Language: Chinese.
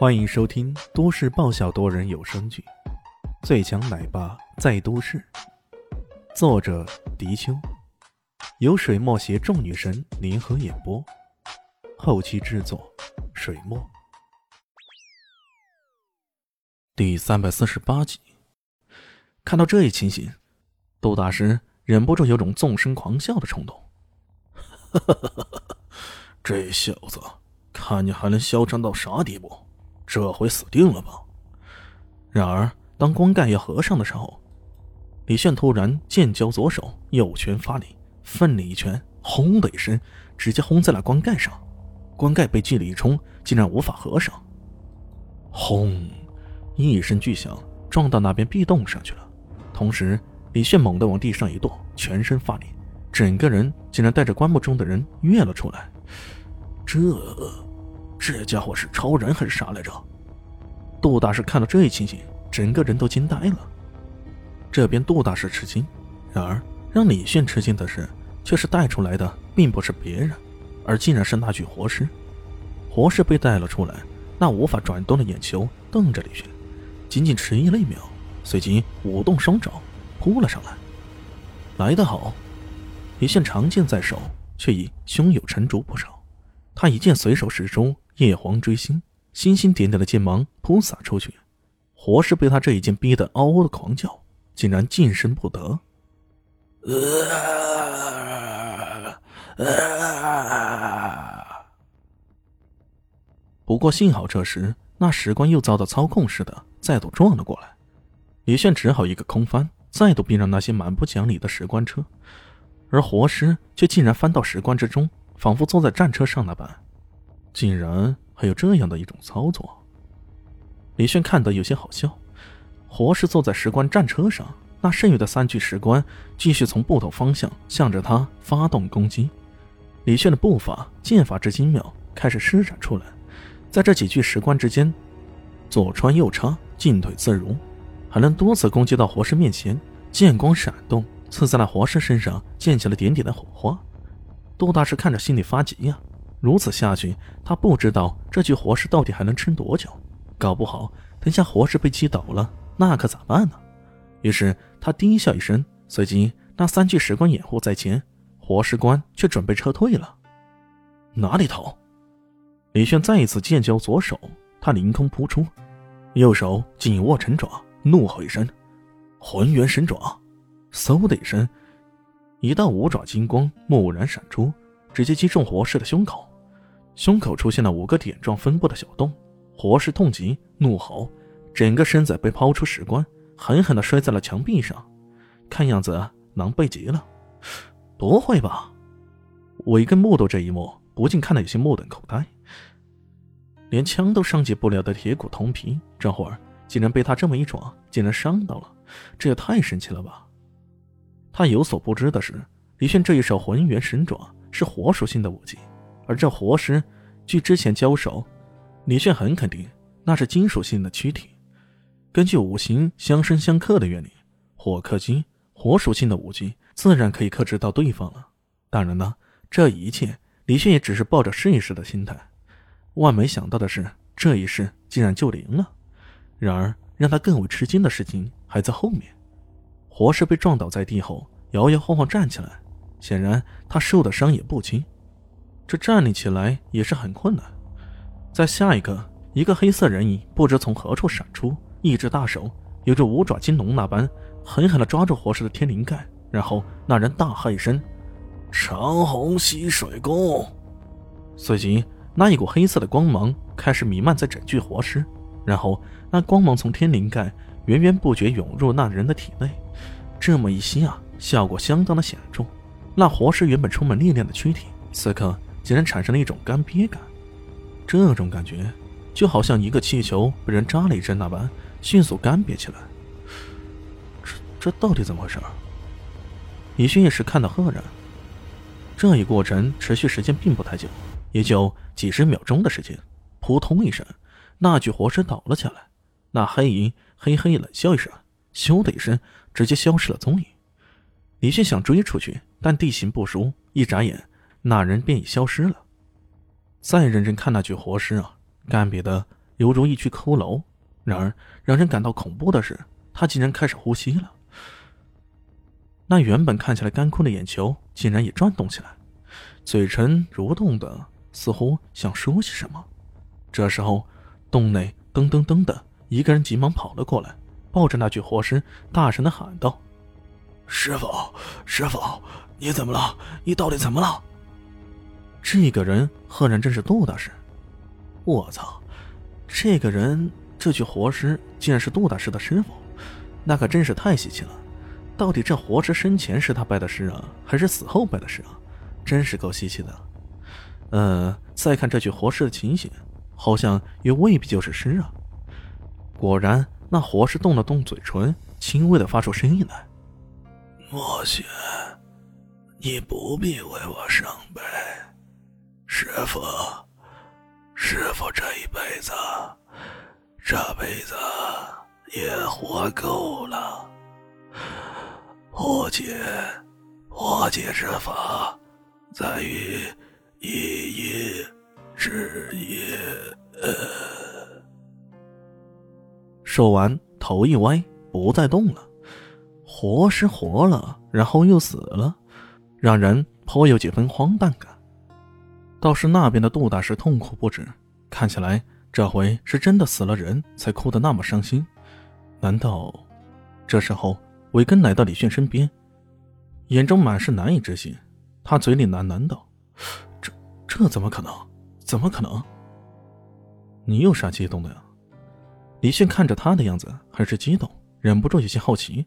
欢迎收听都市爆笑多人有声剧《最强奶爸在都市》，作者：迪秋，由水墨携众女神联合演播，后期制作：水墨。第三百四十八集，看到这一情形，杜大师忍不住有种纵声狂笑的冲动。这小子，看你还能嚣张到啥地步？这回死定了吧！然而，当棺盖要合上的时候，李炫突然剑交左手，右拳发力，奋力一拳，轰的一声，直接轰在了棺盖上。棺盖被巨力一冲，竟然无法合上。轰！一声巨响，撞到那边壁洞上去了。同时，李炫猛地往地上一跺，全身发力，整个人竟然带着棺木中的人跃了出来。这……这家伙是超人还是啥来着？杜大师看到这一情形，整个人都惊呆了。这边杜大师吃惊，然而让李炫吃惊的是，却是带出来的并不是别人，而竟然是那具活尸。活尸被带了出来，那无法转动的眼球瞪着李炫，仅仅迟疑了一秒，随即舞动双爪扑了上来。来得好！李炫长剑在手，却已胸有成竹不少。他一剑随手使出。叶黄追星，星星点点的剑芒扑洒出去，活尸被他这一剑逼得嗷嗷的狂叫，竟然近身不得。不过幸好这时那石棺又遭到操控似的再度撞了过来，李炫只好一个空翻，再度逼上那些蛮不讲理的石棺车，而活尸却竟然翻到石棺之中，仿佛坐在战车上那般。竟然还有这样的一种操作，李炫看得有些好笑。活尸坐在石棺战车上，那剩余的三具石棺继续从不同方向向着他发动攻击。李炫的步伐、剑法之精妙开始施展出来，在这几具石棺之间左穿右插，进退自如，还能多次攻击到活尸面前。剑光闪动，刺在那活尸身上，溅起了点点的火花。杜大师看着心里发急呀。如此下去，他不知道这具活尸到底还能撑多久。搞不好，等下活尸被击倒了，那可咋办呢？于是他低笑一声，随即那三具石棺掩护在前，活尸棺却准备撤退了。哪里逃？李炫再一次剑交左手，他凌空扑出，右手紧握成爪，怒吼一声：“浑元神爪！”嗖的一声，一道五爪金光蓦然闪出，直接击中活尸的胸口。胸口出现了五个点状分布的小洞，活尸痛极，怒吼，整个身子被抛出石棺，狠狠地摔在了墙壁上，看样子狼狈极了。不会吧？韦根目睹这一幕，不禁看得有些目瞪口呆。连枪都伤及不了的铁骨铜皮，这会儿竟然被他这么一撞，竟然伤到了，这也太神奇了吧！他有所不知的是，李炫这一手浑元神爪是火属性的武器。而这活尸，据之前交手，李炫很肯定那是金属性的躯体。根据五行相生相克的原理，火克金，火属性的武器自然可以克制到对方了。当然呢，这一切李炫也只是抱着试一试的心态。万没想到的是，这一试竟然就灵了。然而让他更为吃惊的事情还在后面。活尸被撞倒在地后，摇摇晃晃站起来，显然他受的伤也不轻。这站立起来也是很困难。在下一个，一个黑色人影不知从何处闪出，一只大手有着五爪金龙那般，狠狠地抓住活尸的天灵盖。然后那人大喝一声：“长虹吸水功！”随即，那一股黑色的光芒开始弥漫在整具活尸。然后，那光芒从天灵盖源源不绝涌入那人的体内。这么一吸啊，效果相当的显著。那活尸原本充满力量的躯体，此刻。竟然产生了一种干瘪感，这种感觉就好像一个气球被人扎了一针那般，迅速干瘪起来。这这到底怎么回事？李迅也是看到赫然。这一过程持续时间并不太久，也就几十秒钟的时间。扑通一声，那具活尸倒了下来。那黑影嘿嘿冷笑一声，咻的一声，直接消失了踪影。李迅想追出去，但地形不熟，一眨眼。那人便已消失了。再认真看那具活尸啊，干瘪的犹如一具骷髅。然而，让人感到恐怖的是，他竟然开始呼吸了。那原本看起来干枯的眼球，竟然也转动起来，嘴唇蠕动的，似乎想说些什么。这时候，洞内噔噔噔的一个人急忙跑了过来，抱着那具活尸，大声的喊道：“师傅，师傅，你怎么了？你到底怎么了？”这个人赫然正是杜大师。我操！这个人，这具活尸竟然是杜大师的师傅，那可真是太稀奇了。到底这活尸生前是他拜的师啊，还是死后拜的师啊？真是够稀奇的。呃，再看这具活尸的情形，好像也未必就是尸啊。果然，那活尸动了动嘴唇，轻微的发出声音来：“莫雪，你不必为我伤悲。师傅，师傅这一辈子，这辈子也活够了。”破解，破解之法在于一夜之夜。说完，头一歪，不再动了。活是活了，然后又死了，让人颇有几分荒诞感。倒是那边的杜大师痛苦不止，看起来这回是真的死了人才哭得那么伤心。难道？这时候。韦根来到李炫身边，眼中满是难以置信。他嘴里喃喃道：“这这怎么可能？怎么可能？你有啥激动的呀？”李炫看着他的样子，很是激动，忍不住有些好奇。